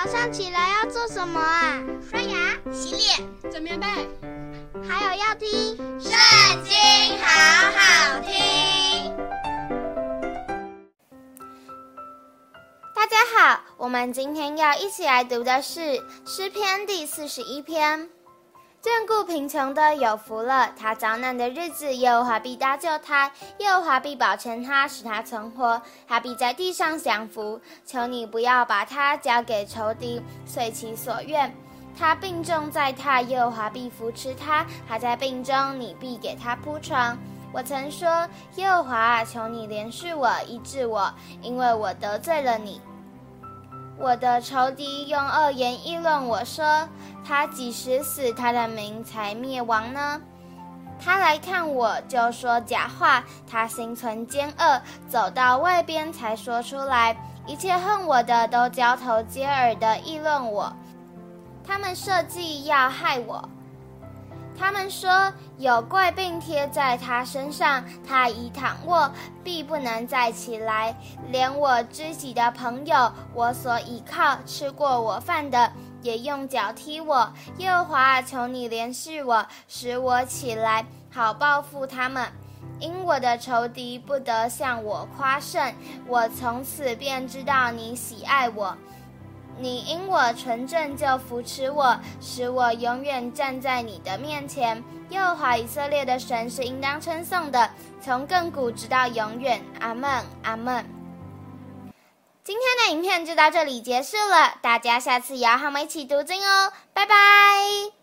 早上起来要做什么啊？刷牙、洗脸、整棉被，还有要听《圣经》，好好听。大家好，我们今天要一起来读的是诗篇第四十一篇。眷顾贫穷的有福了，他遭难的日子，耶和华必搭救他，耶和华必保全他，使他存活，他必在地上享福。求你不要把他交给仇敌，遂其所愿。他病重在榻，耶和华必扶持他；他在病中，你必给他铺床。我曾说，耶和华啊，求你怜恤我，医治我，因为我得罪了你。我的仇敌用恶言议论我说：“他几时死，他的名才灭亡呢？”他来看我就说假话，他心存奸恶，走到外边才说出来。一切恨我的都交头接耳的议论我，他们设计要害我。他们说有怪病贴在他身上，他一躺卧，必不能再起来。连我知己的朋友，我所倚靠、吃过我饭的，也用脚踢我。耶和华，求你怜恤我，使我起来，好报复他们。因我的仇敌不得向我夸胜，我从此便知道你喜爱我。你因我纯正就扶持我，使我永远站在你的面前。耶和华以色列的神是应当称颂的，从亘古直到永远。阿门，阿门。今天的影片就到这里结束了，大家下次也要和我们一起读经哦，拜拜。